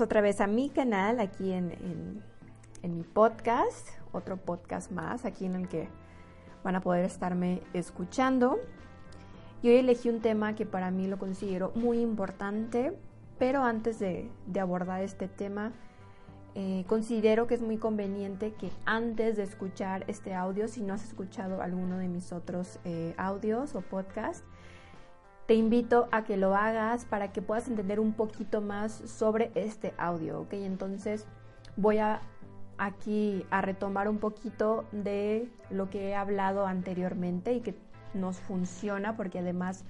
otra vez a mi canal, aquí en, mi podcast, otro podcast más, aquí en el que van a poder estarme escuchando. Y hoy elegí un tema que para mí lo considero muy importante, pero antes de, abordar este tema, eh, considero que es muy conveniente que antes de escuchar este audio, si no has escuchado alguno de mis otros eh, audios o podcasts, te invito a que lo hagas para que puedas entender un poquito más sobre este audio, ¿ok? Entonces voy a aquí a retomar un poquito de lo que he hablado anteriormente y que nos funciona porque además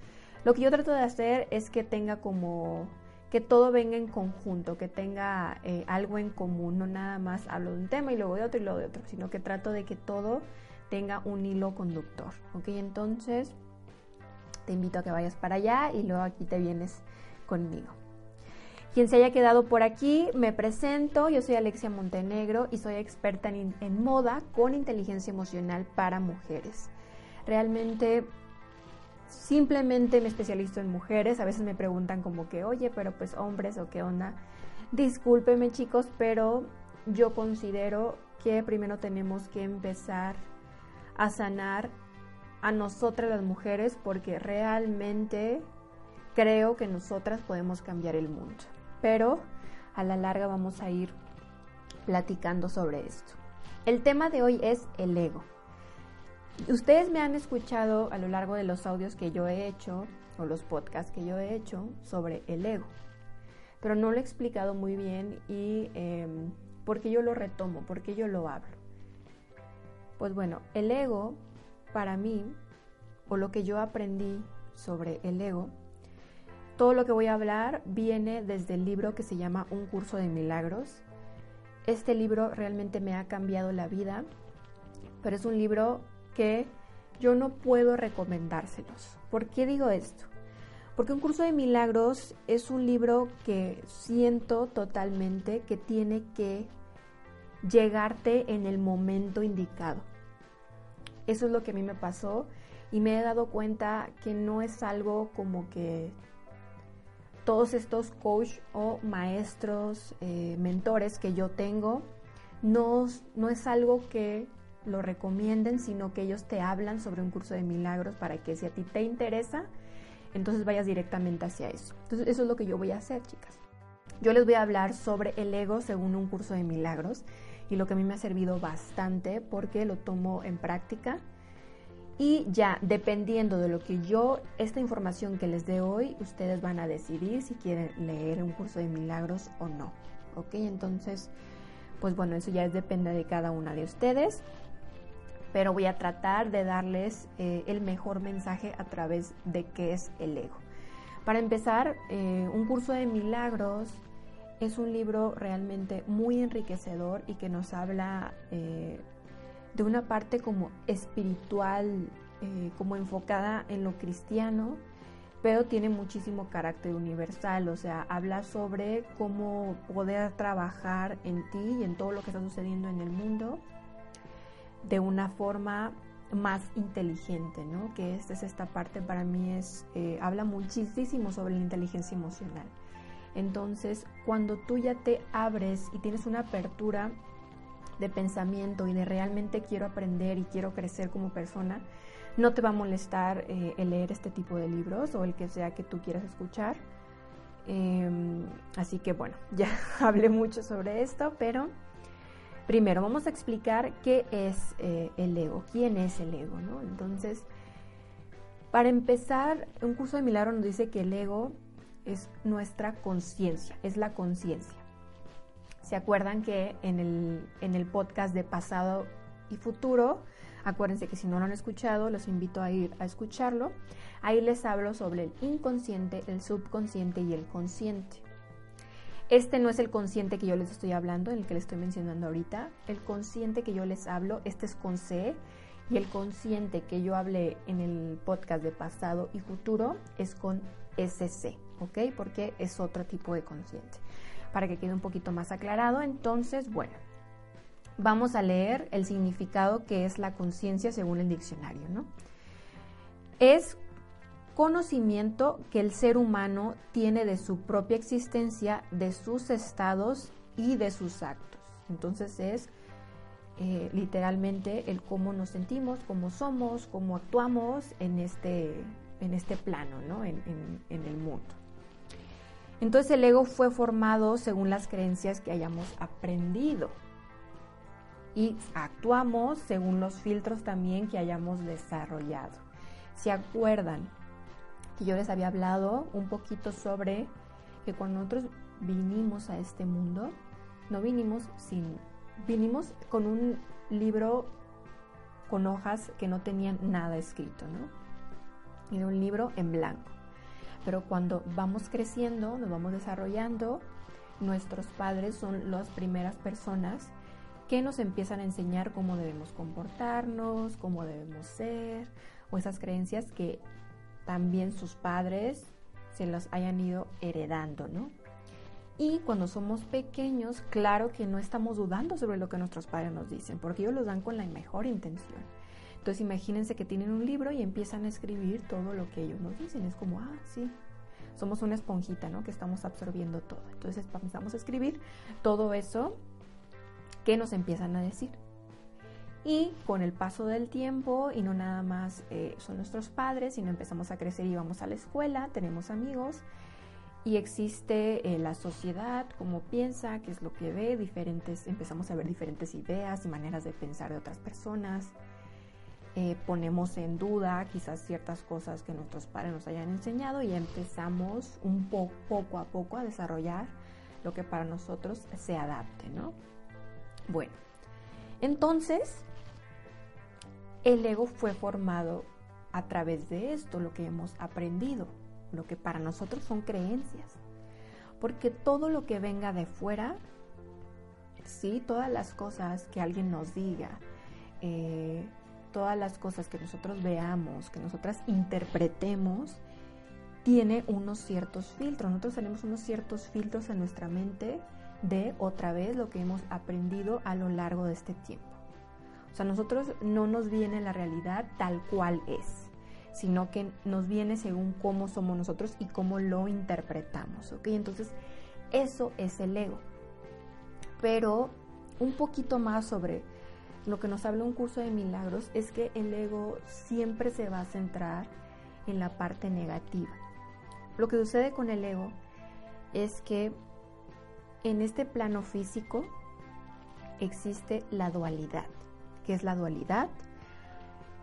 lo que yo trato de hacer es que tenga como que todo venga en conjunto, que tenga eh, algo en común, no nada más hablo de un tema y luego de otro y luego de otro, sino que trato de que todo tenga un hilo conductor, ¿ok? Entonces te invito a que vayas para allá y luego aquí te vienes conmigo. Quien se haya quedado por aquí, me presento, yo soy Alexia Montenegro y soy experta en, moda con inteligencia emocional para mujeres. Realmente simplemente me especializo en mujeres, a veces me preguntan como que, oye, pero pues hombres o qué onda. Discúlpeme chicos, pero yo considero que primero tenemos que empezar a sanar a nosotras las mujeres porque realmente creo que nosotras podemos cambiar el mundo. Pero a la larga vamos a ir platicando sobre esto. El tema de hoy es el ego. Ustedes me han escuchado a lo largo de los audios que yo he hecho o los podcasts que yo he hecho sobre el ego, pero no lo he explicado muy bien y eh, por qué yo lo retomo, por qué yo lo hablo. Pues bueno, el ego para mí, o lo que yo aprendí sobre el ego, todo lo que voy a hablar viene desde el libro que se llama Un curso de milagros. Este libro realmente me ha cambiado la vida, pero es un libro que yo no puedo recomendárselos. ¿Por qué digo esto? Porque un curso de milagros es un libro que siento totalmente que tiene que llegarte en el momento indicado. Eso es lo que a mí me pasó y me he dado cuenta que no es algo como que todos estos coach o maestros, eh, mentores que yo tengo, no, no es algo que lo recomienden, sino que ellos te hablan sobre un curso de milagros para que si a ti te interesa, entonces vayas directamente hacia eso. Entonces eso es lo que yo voy a hacer, chicas. Yo les voy a hablar sobre el ego según un curso de milagros y lo que a mí me ha servido bastante porque lo tomo en práctica. Y ya, dependiendo de lo que yo, esta información que les dé hoy, ustedes van a decidir si quieren leer un curso de milagros o no. ¿Ok? Entonces, pues bueno, eso ya depende de cada una de ustedes. Pero voy a tratar de darles eh, el mejor mensaje a través de qué es el ego. Para empezar, eh, un curso de milagros es un libro realmente muy enriquecedor y que nos habla eh, de una parte como espiritual, eh, como enfocada en lo cristiano, pero tiene muchísimo carácter universal, o sea, habla sobre cómo poder trabajar en ti y en todo lo que está sucediendo en el mundo de una forma más inteligente, ¿no? Que esta es esta parte para mí es, eh, habla muchísimo sobre la inteligencia emocional. Entonces, cuando tú ya te abres y tienes una apertura de pensamiento y de realmente quiero aprender y quiero crecer como persona, no te va a molestar eh, el leer este tipo de libros o el que sea que tú quieras escuchar. Em, así que bueno, ya hablé mucho sobre esto, pero primero vamos a explicar qué es eh, el ego, quién es el ego, ¿no? Entonces, para empezar, un curso de milagro nos dice que el ego es nuestra conciencia, es la conciencia. ¿Se acuerdan que en el, en el podcast de pasado y futuro, acuérdense que si no lo han escuchado, los invito a ir a escucharlo. Ahí les hablo sobre el inconsciente, el subconsciente y el consciente. Este no es el consciente que yo les estoy hablando, el que les estoy mencionando ahorita. El consciente que yo les hablo, este es con C, y el consciente que yo hablé en el podcast de pasado y futuro es con SC. ¿ok? Porque es otro tipo de consciente. Para que quede un poquito más aclarado, entonces, bueno, vamos a leer el significado que es la conciencia según el diccionario, ¿no? Es conocimiento que el ser humano tiene de su propia existencia, de sus estados y de sus actos. Entonces es eh, literalmente el cómo nos sentimos, cómo somos, cómo actuamos en este, en este plano, ¿no? en, en el mundo. Entonces el ego fue formado según las creencias que hayamos aprendido y actuamos según los filtros también que hayamos desarrollado. ¿Se acuerdan que yo les había hablado un poquito sobre que cuando nosotros vinimos a este mundo, no vinimos sin, vinimos con un libro con hojas que no tenían nada escrito, ¿no? Era un libro en blanco. Pero cuando vamos creciendo, nos vamos desarrollando, nuestros padres son las primeras personas que nos empiezan a enseñar cómo debemos comportarnos, cómo debemos ser, o esas creencias que también sus padres se las hayan ido heredando, ¿no? Y cuando somos pequeños, claro que no estamos dudando sobre lo que nuestros padres nos dicen, porque ellos lo dan con la mejor intención. Entonces imagínense que tienen un libro y empiezan a escribir todo lo que ellos nos dicen. Es como, ah, sí, somos una esponjita, ¿no? Que estamos absorbiendo todo. Entonces empezamos a escribir todo eso que nos empiezan a decir. Y con el paso del tiempo, y no nada más eh, son nuestros padres, sino empezamos a crecer y vamos a la escuela, tenemos amigos, y existe eh, la sociedad, cómo piensa, qué es lo que ve, diferentes, empezamos a ver diferentes ideas y maneras de pensar de otras personas. Eh, ponemos en duda quizás ciertas cosas que nuestros padres nos hayan enseñado y empezamos un poco a poco a desarrollar lo que para nosotros se adapte, ¿no? Bueno, entonces el ego fue formado a través de esto, lo que hemos aprendido, lo que para nosotros son creencias. Porque todo lo que venga de fuera, sí, todas las cosas que alguien nos diga, eh, todas las cosas que nosotros veamos, que nosotras interpretemos, tiene unos ciertos filtros. Nosotros tenemos unos ciertos filtros en nuestra mente de otra vez lo que hemos aprendido a lo largo de este tiempo. O sea, nosotros no nos viene la realidad tal cual es, sino que nos viene según cómo somos nosotros y cómo lo interpretamos, ¿ok? Entonces, eso es el ego. Pero un poquito más sobre lo que nos habla un curso de milagros es que el ego siempre se va a centrar en la parte negativa. Lo que sucede con el ego es que en este plano físico existe la dualidad. ¿Qué es la dualidad?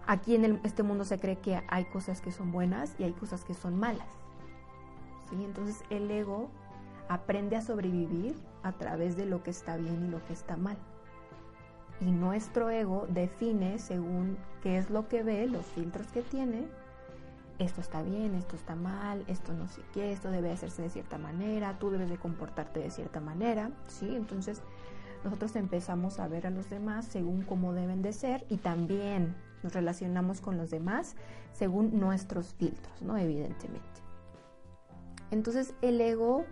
Aquí en este mundo se cree que hay cosas que son buenas y hay cosas que son malas. ¿sí? Entonces el ego aprende a sobrevivir a través de lo que está bien y lo que está mal y nuestro ego define según qué es lo que ve, los filtros que tiene, esto está bien, esto está mal, esto no sé qué, esto debe hacerse de cierta manera, tú debes de comportarte de cierta manera, ¿sí? Entonces nosotros empezamos a ver a los demás según cómo deben de ser y también nos relacionamos con los demás según nuestros filtros, ¿no? Evidentemente. Entonces el ego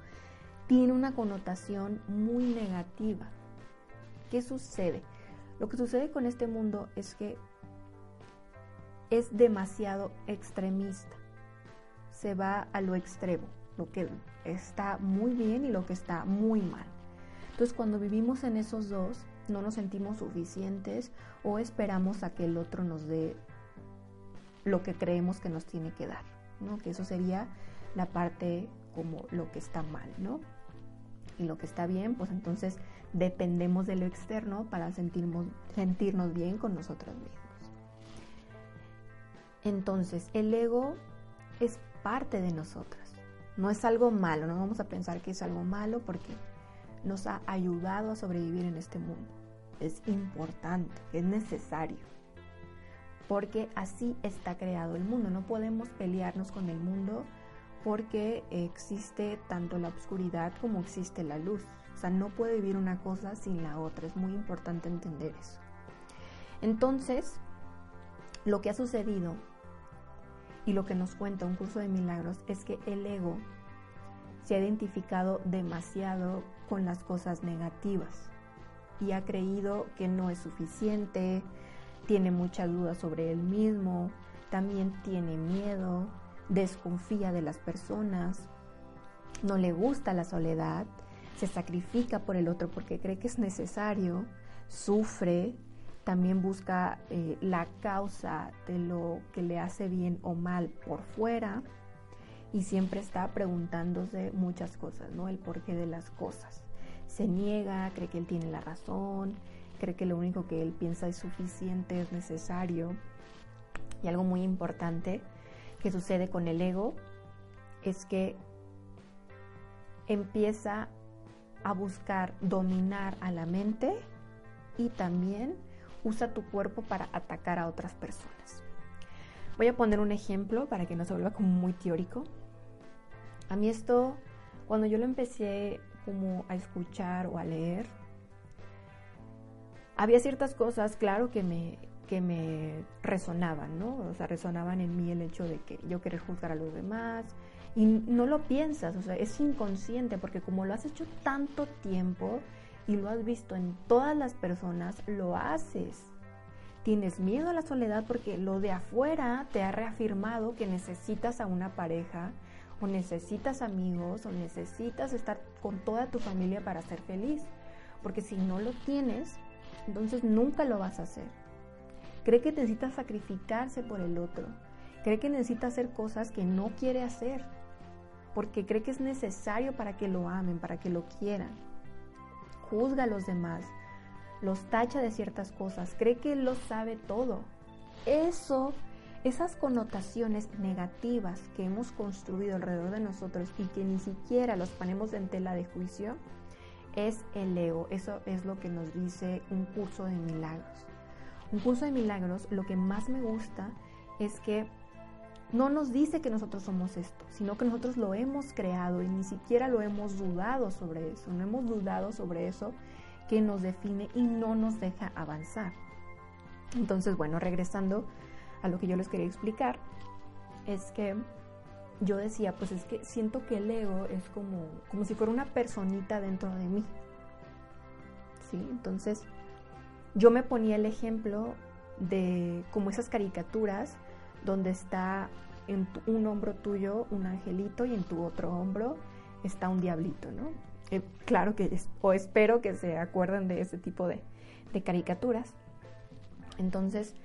tiene una connotación muy negativa. ¿Qué sucede? Lo que sucede con este mundo es que es demasiado extremista. Se va a lo extremo, lo que está muy bien y lo que está muy mal. Entonces cuando vivimos en esos dos, no nos sentimos suficientes o esperamos a que el otro nos dé lo que creemos que nos tiene que dar, ¿no? Que eso sería la parte como lo que está mal, ¿no? Y lo que está bien, pues entonces dependemos de lo externo para sentirnos, sentirnos bien con nosotros mismos. Entonces, el ego es parte de nosotras. No es algo malo, no vamos a pensar que es algo malo porque nos ha ayudado a sobrevivir en este mundo. Es importante, es necesario. Porque así está creado el mundo. No podemos pelearnos con el mundo porque existe tanto la oscuridad como existe la luz. O sea, no puede vivir una cosa sin la otra. Es muy importante entender eso. Entonces, lo que ha sucedido y lo que nos cuenta un curso de milagros es que el ego se ha identificado demasiado con las cosas negativas y ha creído que no es suficiente, tiene muchas dudas sobre él mismo, también tiene miedo, desconfía de las personas, no le gusta la soledad, se sacrifica por el otro porque cree que es necesario, sufre, también busca eh, la causa de lo que le hace bien o mal por fuera y siempre está preguntándose muchas cosas, ¿no? El porqué de las cosas. Se niega, cree que él tiene la razón, cree que lo único que él piensa es suficiente, es necesario. Y algo muy importante que sucede con el ego es que empieza a buscar dominar a la mente y también usa tu cuerpo para atacar a otras personas. Voy a poner un ejemplo para que no se vuelva como muy teórico. A mí esto, cuando yo lo empecé como a escuchar o a leer, había ciertas cosas, claro, que me, que me resonaban, ¿no? O sea, resonaban en mí el hecho de que yo querer juzgar a los demás, y no lo piensas, o sea, es inconsciente porque como lo has hecho tanto tiempo y lo has visto en todas las personas, lo haces. Tienes miedo a la soledad porque lo de afuera te ha reafirmado que necesitas a una pareja o necesitas amigos o necesitas estar con toda tu familia para ser feliz. Porque si no lo tienes, entonces nunca lo vas a hacer. Cree que necesitas sacrificarse por el otro. Cree que necesita hacer cosas que no quiere hacer porque cree que es necesario para que lo amen, para que lo quieran. Juzga a los demás, los tacha de ciertas cosas, cree que lo sabe todo. Eso, esas connotaciones negativas que hemos construido alrededor de nosotros y que ni siquiera los ponemos en tela de juicio, es el ego. Eso es lo que nos dice un curso de milagros. Un curso de milagros, lo que más me gusta es que no nos dice que nosotros somos esto, sino que nosotros lo hemos creado y ni siquiera lo hemos dudado sobre eso, no hemos dudado sobre eso que nos define y no nos deja avanzar. Entonces, bueno, regresando a lo que yo les quería explicar, es que yo decía, pues es que siento que el ego es como, como si fuera una personita dentro de mí. ¿Sí? Entonces, yo me ponía el ejemplo de como esas caricaturas donde está en un hombro tuyo un angelito y en tu otro hombro está un diablito, ¿no? Eh, claro que, o espero que se acuerden de ese tipo de, caricaturas. Entonces,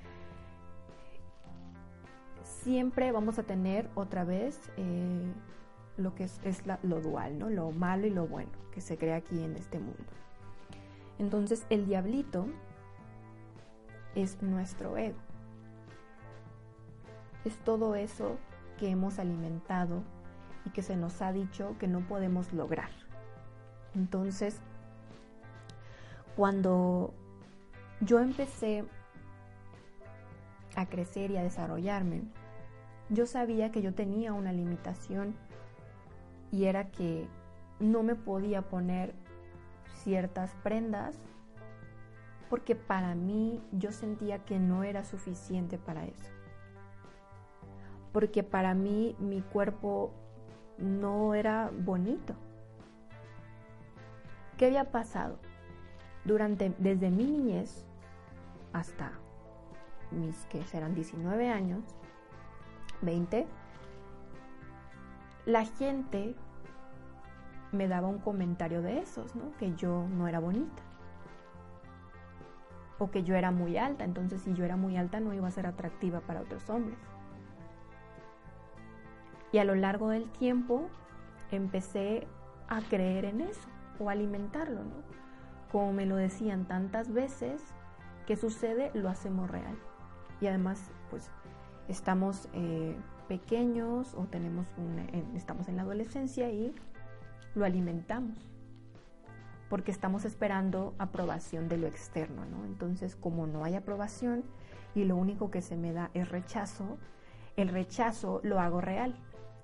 siempre vamos a tener otra vez eh, lo que es, lo dual, ¿no? Lo malo y lo bueno que se crea aquí en este mundo. Entonces, el diablito es nuestro ego es todo eso que hemos alimentado y que se nos ha dicho que no podemos lograr. Entonces, cuando yo empecé a crecer y a desarrollarme, yo sabía que yo tenía una limitación y era que no me podía poner ciertas prendas porque para mí yo sentía que no era suficiente para eso porque para mí mi cuerpo no era bonito. ¿Qué había pasado? Durante, desde mi niñez hasta mis que serán 19 años, 20, la gente me daba un comentario de esos, ¿no? Que yo no era bonita. O que yo era muy alta, entonces si yo era muy alta no iba a ser atractiva para otros hombres. Y a lo largo del tiempo empecé a creer en eso o alimentarlo, ¿no? Como me lo decían tantas veces, que sucede? Lo hacemos real. Y además, pues, estamos eh, pequeños o tenemos estamos en la adolescencia y lo alimentamos. Porque estamos esperando aprobación de lo externo, ¿no? Entonces, como no hay aprobación y lo único que se me da es rechazo, el rechazo lo hago real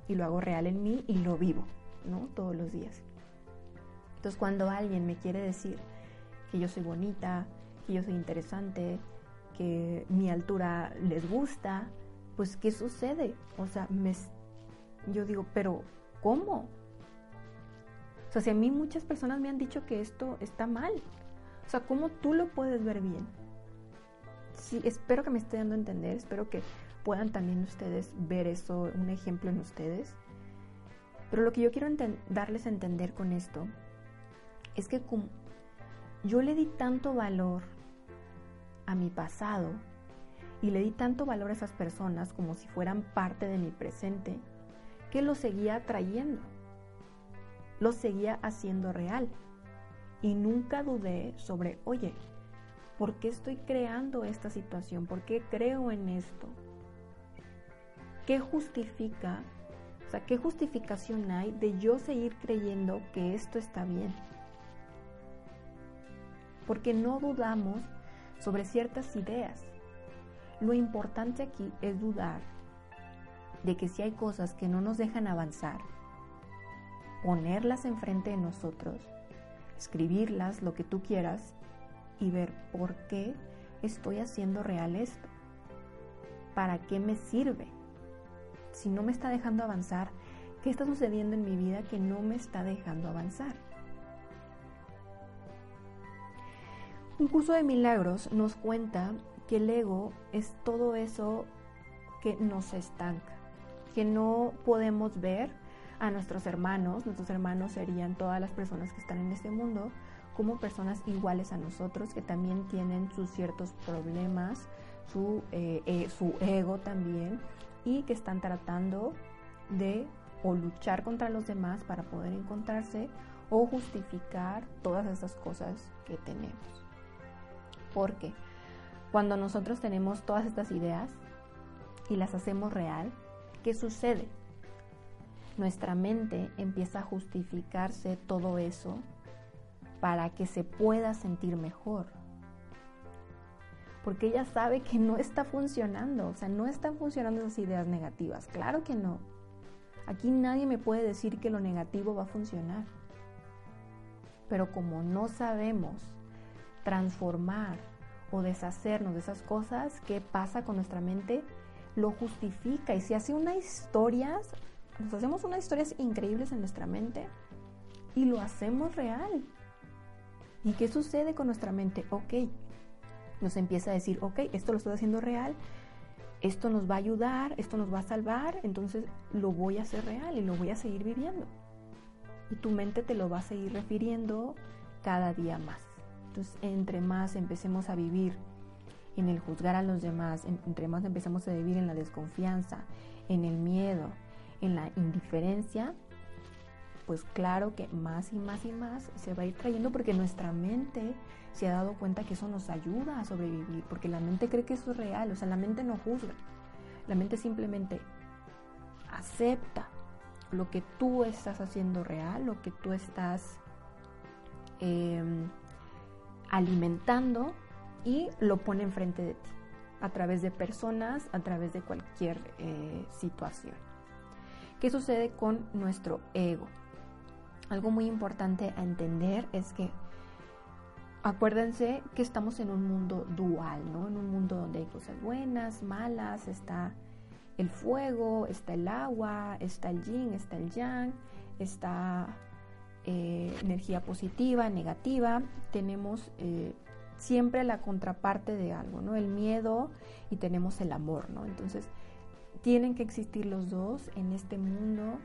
y lo hago real en mí y lo vivo, ¿no? Todos los días. Entonces cuando alguien me quiere decir que yo soy bonita, que yo soy interesante, que mi altura les gusta, pues ¿qué sucede? O sea, me, yo digo, pero ¿cómo? O sea, si a mí muchas personas me han dicho que esto está mal, o sea, ¿cómo tú lo puedes ver bien? Sí, espero que me esté dando a entender, espero que puedan también ustedes ver eso, un ejemplo en ustedes. Pero lo que yo quiero darles a entender con esto es que como yo le di tanto valor a mi pasado y le di tanto valor a esas personas como si fueran parte de mi presente, que lo seguía trayendo, lo seguía haciendo real. Y nunca dudé sobre, oye, ¿por qué estoy creando esta situación? ¿Por qué creo en esto? ¿Qué justifica? O sea, ¿qué justificación hay de yo seguir creyendo que esto está bien? Porque no dudamos sobre ciertas ideas. Lo importante aquí es dudar de que si hay cosas que no nos dejan avanzar, ponerlas enfrente de nosotros, escribirlas, lo que tú quieras, y ver por qué estoy haciendo real esto. ¿Para qué me sirve? Si no me está dejando avanzar, ¿qué está sucediendo en mi vida que no me está dejando avanzar? Un curso de milagros nos cuenta que el ego es todo eso que nos estanca, que no podemos ver a nuestros hermanos, nuestros hermanos serían todas las personas que están en este mundo, como personas iguales a nosotros, que también tienen sus ciertos problemas, su, eh, eh, su ego también, y que están tratando de o luchar contra los demás para poder encontrarse o justificar todas esas cosas que tenemos. Porque cuando nosotros tenemos todas estas ideas y las hacemos real, ¿qué sucede? Nuestra mente empieza a justificarse todo eso para que se pueda sentir mejor. Porque ella sabe que no está funcionando, o sea, no están funcionando esas ideas negativas. Claro que no. Aquí nadie me puede decir que lo negativo va a funcionar. Pero como no sabemos transformar o deshacernos de esas cosas, ¿qué pasa con nuestra mente? Lo justifica y si hace unas historias, nos hacemos unas historias increíbles en nuestra mente y lo hacemos real. ¿Y qué sucede con nuestra mente? Ok, nos empieza a decir, ok, esto lo estoy haciendo real, esto nos va a ayudar, esto nos va a salvar, entonces lo voy a hacer real y lo voy a seguir viviendo. Y tu mente te lo va a seguir refiriendo cada día más. Entonces, entre más empecemos a vivir en el juzgar a los demás, entre más empezamos a vivir en la desconfianza, en el miedo, en la indiferencia, pues claro que más y más y más se va a ir trayendo porque nuestra mente se ha dado cuenta que eso nos ayuda a sobrevivir, porque la mente cree que eso es real, o sea, la mente no juzga, la mente simplemente acepta lo que tú estás haciendo real, lo que tú estás em, alimentando y lo pone enfrente de ti, a través de personas, a través de cualquier eh, situación. ¿Qué sucede con nuestro ego? Algo muy importante a entender es que acuérdense que estamos en un mundo dual, ¿no? En un mundo donde hay cosas buenas, malas, está el fuego, está el agua, está el yin, está el yang, está eh, energía positiva, negativa, tenemos eh, siempre la contraparte de algo, ¿no? El miedo y tenemos el amor, ¿no? Entonces, tienen que existir los dos en este mundo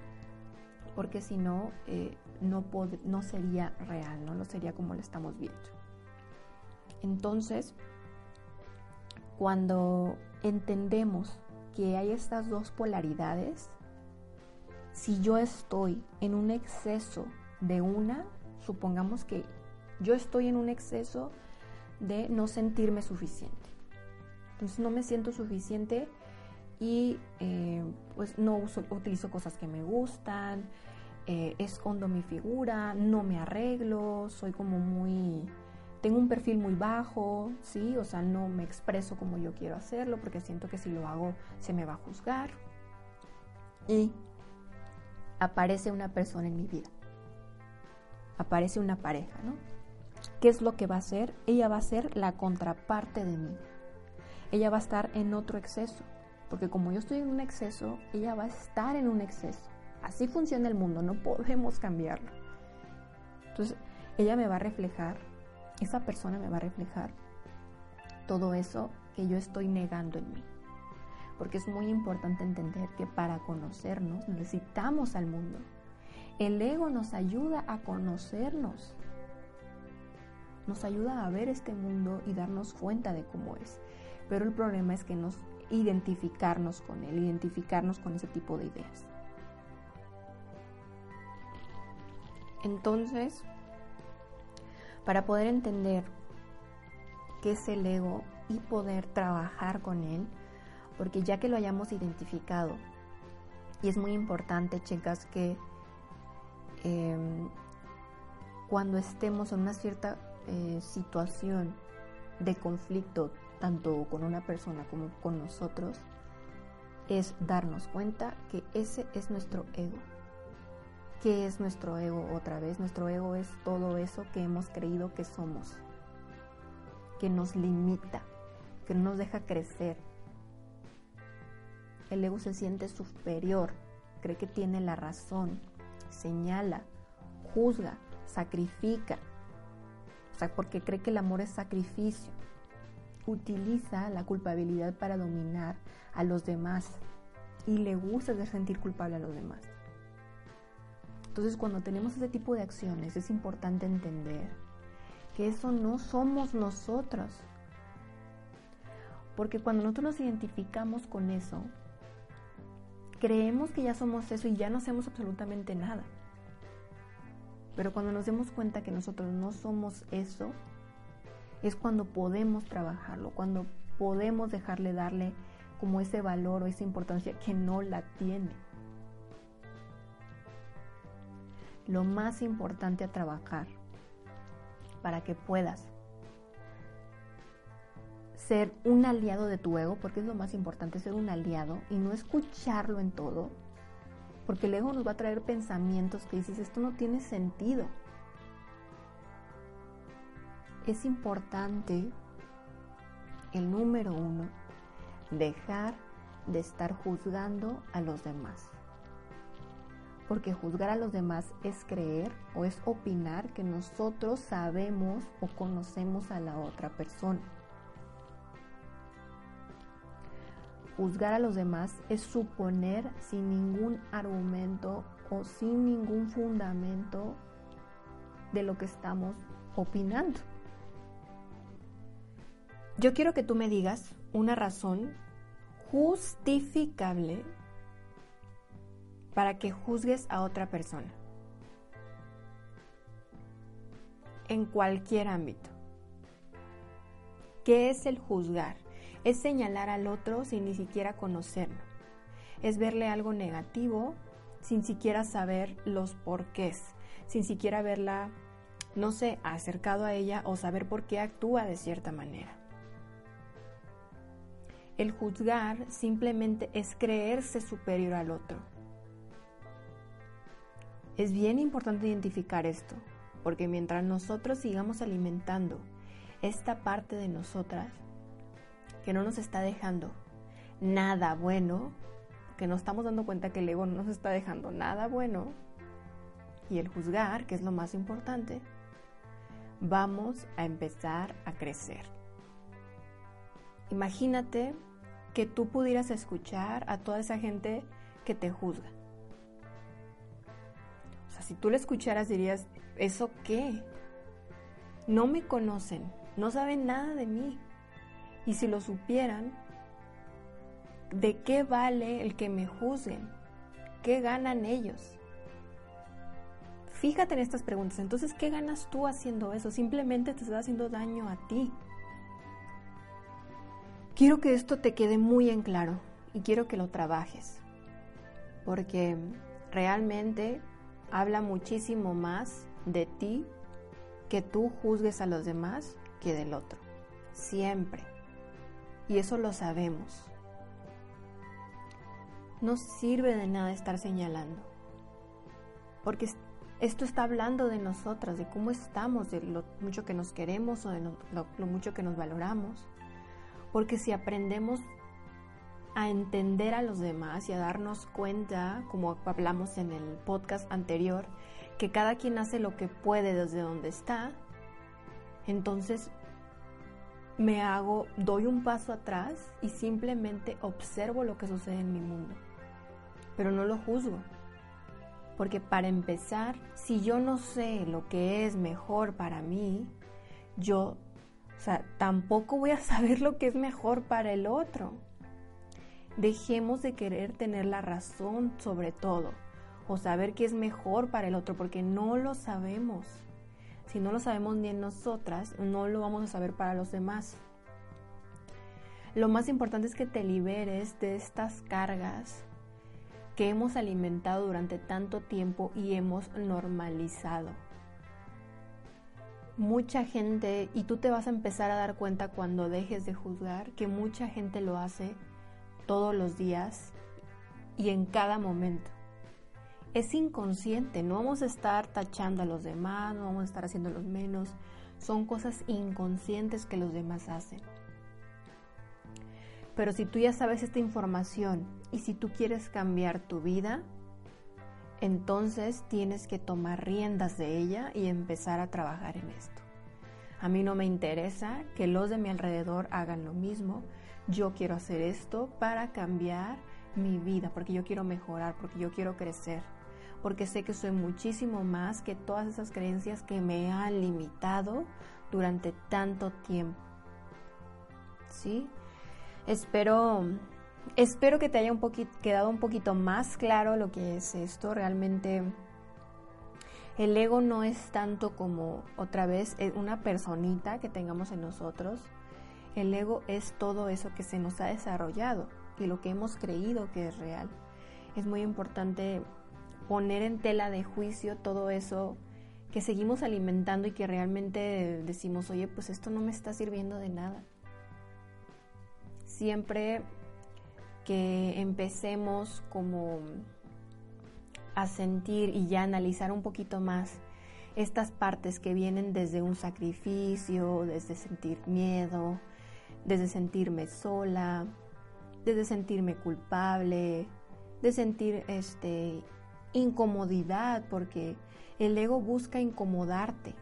porque si no, eh, no, no sería real, ¿no? No sería como lo estamos viendo. Entonces, cuando entendemos que hay estas dos polaridades, si yo estoy en un exceso de una, supongamos que yo estoy en un exceso de no sentirme suficiente. Entonces no me siento suficiente y eh, pues no uso, utilizo cosas que me gustan, eh, escondo mi figura, no me arreglo, soy como muy, tengo un perfil muy bajo, sí, o sea, no me expreso como yo quiero hacerlo porque siento que si lo hago se me va a juzgar. Y aparece una persona en mi vida aparece una pareja, ¿no? ¿Qué es lo que va a hacer? Ella va a ser la contraparte de mí. Ella va a estar en otro exceso, porque como yo estoy en un exceso, ella va a estar en un exceso. Así funciona el mundo, no podemos cambiarlo. Entonces, ella me va a reflejar, esa persona me va a reflejar todo eso que yo estoy negando en mí. porque es muy importante entender que para conocernos necesitamos al mundo. El ego nos ayuda a conocernos, nos ayuda a ver este mundo y darnos cuenta de cómo es. Pero el problema es que nos identificarnos con él, identificarnos con ese tipo de ideas. Entonces, para poder entender qué es el ego y poder trabajar con él, porque ya que lo hayamos identificado, y es muy importante, chicas, que em, cuando estemos en una cierta eh, situación de conflicto, tanto con una persona como con nosotros, es darnos cuenta que ese es nuestro ego. ¿Qué es nuestro ego otra vez? Nuestro ego es todo eso que hemos creído que somos, que nos limita, que no nos deja crecer. El ego se siente superior, cree que tiene la razón, señala, juzga, sacrifica, o sea, porque cree que el amor es sacrificio. Utiliza la culpabilidad para dominar a los demás y le gusta de sentir culpable a los demás. Entonces, cuando tenemos ese tipo de acciones, es importante entender que eso no somos nosotros. Porque cuando nosotros nos identificamos con eso, creemos que ya somos eso y ya no hacemos absolutamente nada. Pero cuando nos demos cuenta que nosotros no somos eso, es cuando podemos trabajarlo, cuando podemos dejarle darle como ese valor o esa importancia que no la tiene. Lo más importante a trabajar para que puedas ser un aliado de tu ego, porque es lo más importante, ser un aliado y no escucharlo en todo, porque el ego nos va a traer pensamientos que dices, esto no tiene sentido. Es importante, el número uno, dejar de estar juzgando a los demás. Porque juzgar a los demás es creer o es opinar que nosotros sabemos o conocemos a la otra persona. Juzgar a los demás es suponer sin ningún argumento o sin ningún fundamento de lo que estamos opinando. Yo quiero que tú me digas una razón justificable para que juzgues a otra persona. En cualquier ámbito. ¿Qué es el juzgar? es señalar al otro sin ni siquiera conocerlo. Es verle algo negativo sin siquiera saber los porqués, sin siquiera verla, no sé, acercado a ella o saber por qué actúa de cierta manera. El juzgar simplemente es creerse superior al otro. Es bien importante identificar esto, porque mientras nosotros sigamos alimentando esta parte de nosotras, que no nos está dejando nada bueno, que nos estamos dando cuenta que el ego no nos está dejando nada bueno, y el juzgar, que es lo más importante, vamos a empezar a crecer. Imagínate que tú pudieras escuchar a toda esa gente que te juzga. O sea, si tú le escucharas dirías, ¿eso qué? No me conocen, no saben nada de mí. Y si lo supieran, ¿de qué vale el que me juzguen? ¿Qué ganan ellos? Fíjate en estas preguntas. Entonces, ¿qué ganas tú haciendo eso? Simplemente te estás haciendo daño a ti. Quiero que esto te quede muy en claro y quiero que lo trabajes. Porque realmente habla muchísimo más de ti que tú juzgues a los demás que del otro. Siempre. Y eso lo sabemos. No sirve de nada estar señalando. Porque esto está hablando de nosotras, de cómo estamos, de lo mucho que nos queremos o de lo, lo mucho que nos valoramos. Porque si aprendemos a entender a los demás y a darnos cuenta, como hablamos en el podcast anterior, que cada quien hace lo que puede desde donde está, entonces me hago, doy un paso atrás y simplemente observo lo que sucede en mi mundo. Pero no lo juzgo. Porque para empezar, si yo no sé lo que es mejor para mí, yo, o sea, tampoco voy a saber lo que es mejor para el otro. Dejemos de querer tener la razón sobre todo o saber qué es mejor para el otro porque no lo sabemos. Si no lo sabemos ni en nosotras, no lo vamos a saber para los demás. Lo más importante es que te liberes de estas cargas que hemos alimentado durante tanto tiempo y hemos normalizado. Mucha gente, y tú te vas a empezar a dar cuenta cuando dejes de juzgar, que mucha gente lo hace todos los días y en cada momento es inconsciente, no vamos a estar tachando a los demás, no vamos a estar haciendo los menos, son cosas inconscientes que los demás hacen. Pero si tú ya sabes esta información y si tú quieres cambiar tu vida, entonces tienes que tomar riendas de ella y empezar a trabajar en esto. A mí no me interesa que los de mi alrededor hagan lo mismo. Yo quiero hacer esto para cambiar mi vida, porque yo quiero mejorar, porque yo quiero crecer porque sé que soy muchísimo más que todas esas creencias que me han limitado durante tanto tiempo. ¿Sí? Espero, espero que te haya un quedado un poquito más claro lo que es esto. Realmente el ego no es tanto como otra vez eh, una personita que tengamos en nosotros. El ego es todo eso que se nos ha desarrollado y lo que hemos creído que es real. Es muy importante poner en tela de juicio todo eso que seguimos alimentando y que realmente decimos, oye, pues esto no me está sirviendo de nada. Siempre que empecemos como a sentir y ya analizar un poquito más estas partes que vienen desde un sacrificio, desde sentir miedo, desde sentirme sola, desde sentirme culpable, de sentir este incomodidad, porque el ego busca incomodarte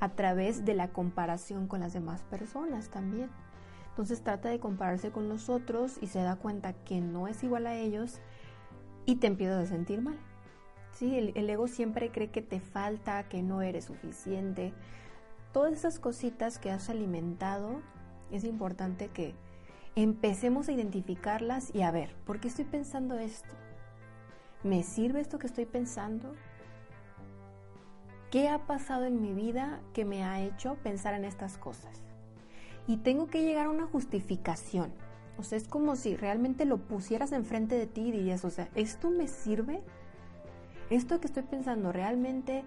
a través de la comparación con las demás personas también. Entonces trata de compararse con los otros y se da cuenta que no es igual a ellos y te empiezas a sentir mal. ¿Sí? El, el ego siempre cree que te falta, que no eres suficiente. Todas esas cositas que has alimentado, es importante que empecemos a identificarlas y a ver, ¿por qué estoy pensando esto? ¿Me sirve esto que estoy pensando? ¿Qué ha pasado en mi vida que me ha hecho pensar en estas cosas? Y tengo que llegar a una justificación. O sea, es como si realmente lo pusieras enfrente de ti y dirías, o sea, ¿esto me sirve? ¿Esto que estoy pensando realmente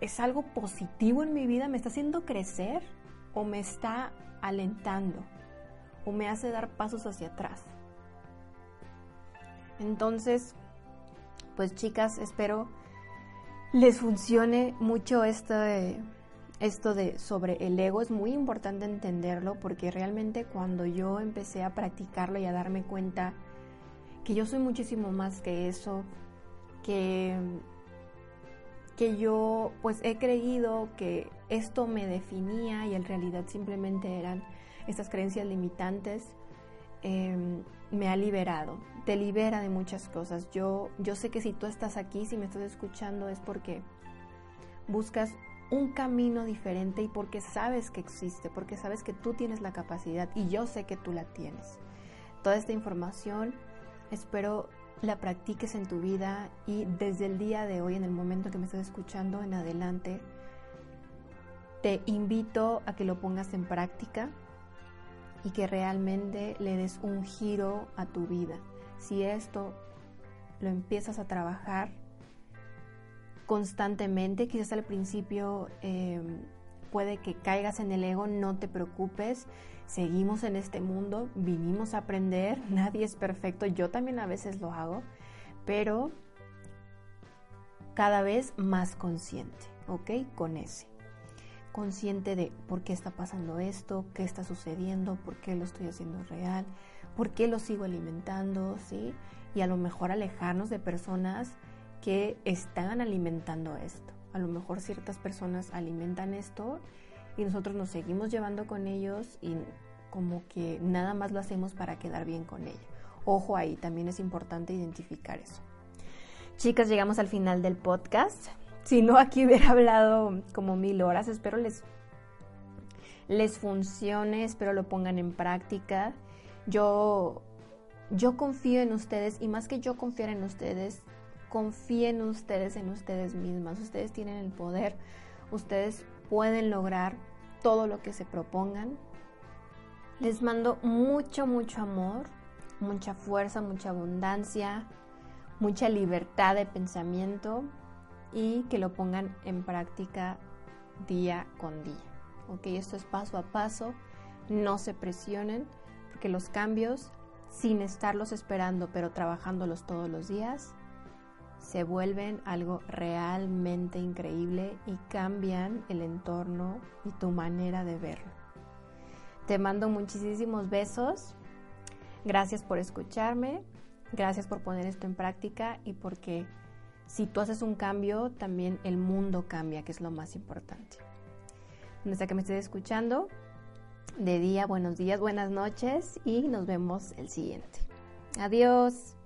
es algo positivo en mi vida? ¿Me está haciendo crecer? ¿O me está alentando? ¿O me hace dar pasos hacia atrás? Entonces, pues chicas, espero les funcione mucho esto de, esto de sobre el ego. Es muy importante entenderlo porque realmente cuando yo empecé a practicarlo y a darme cuenta que yo soy muchísimo más que eso, que, que yo pues he creído que esto me definía y en realidad simplemente eran estas creencias limitantes, em, me ha liberado, te libera de muchas cosas. Yo, yo sé que si tú estás aquí, si me estás escuchando, es porque buscas un camino diferente y porque sabes que existe, porque sabes que tú tienes la capacidad y yo sé que tú la tienes. Toda esta información espero la practiques en tu vida y desde el día de hoy, en el momento que me estás escuchando en adelante, te invito a que lo pongas en práctica y que realmente le des un giro a tu vida. Si esto lo empiezas a trabajar constantemente, quizás al principio em, puede que caigas en el ego, no te preocupes, seguimos en este mundo, vinimos a aprender, nadie es perfecto, yo también a veces lo hago, pero cada vez más consciente, ¿ok? Con ese consciente de por qué está pasando esto, qué está sucediendo, por qué lo estoy haciendo real, por qué lo sigo alimentando, ¿sí? Y a lo mejor alejarnos de personas que están alimentando esto. A lo mejor ciertas personas alimentan esto y nosotros nos seguimos llevando con ellos y como que nada más lo hacemos para quedar bien con ella. Ojo ahí, también es importante identificar eso. Chicas, llegamos al final del podcast. Si no, aquí hubiera hablado como mil horas. Espero les, les funcione, espero lo pongan en práctica. Yo, yo confío en ustedes y más que yo confiar en ustedes, confíen ustedes en ustedes mismas. Ustedes tienen el poder, ustedes pueden lograr todo lo que se propongan. Les mando mucho, mucho amor, mucha fuerza, mucha abundancia mucha libertad de pensamiento y que lo pongan en práctica día con día. Ok, esto es paso a paso, no se presionen, porque los cambios, sin estarlos esperando, pero trabajándolos todos los días, se vuelven algo realmente increíble y cambian el entorno y tu manera de verlo. Te mando muchísimos besos. Gracias por escucharme. Gracias por poner esto en práctica y porque si tú haces un cambio, también el mundo cambia, que es lo más importante. Donde sea que me estés escuchando, de día, buenos días, buenas noches y nos vemos el siguiente. Adiós.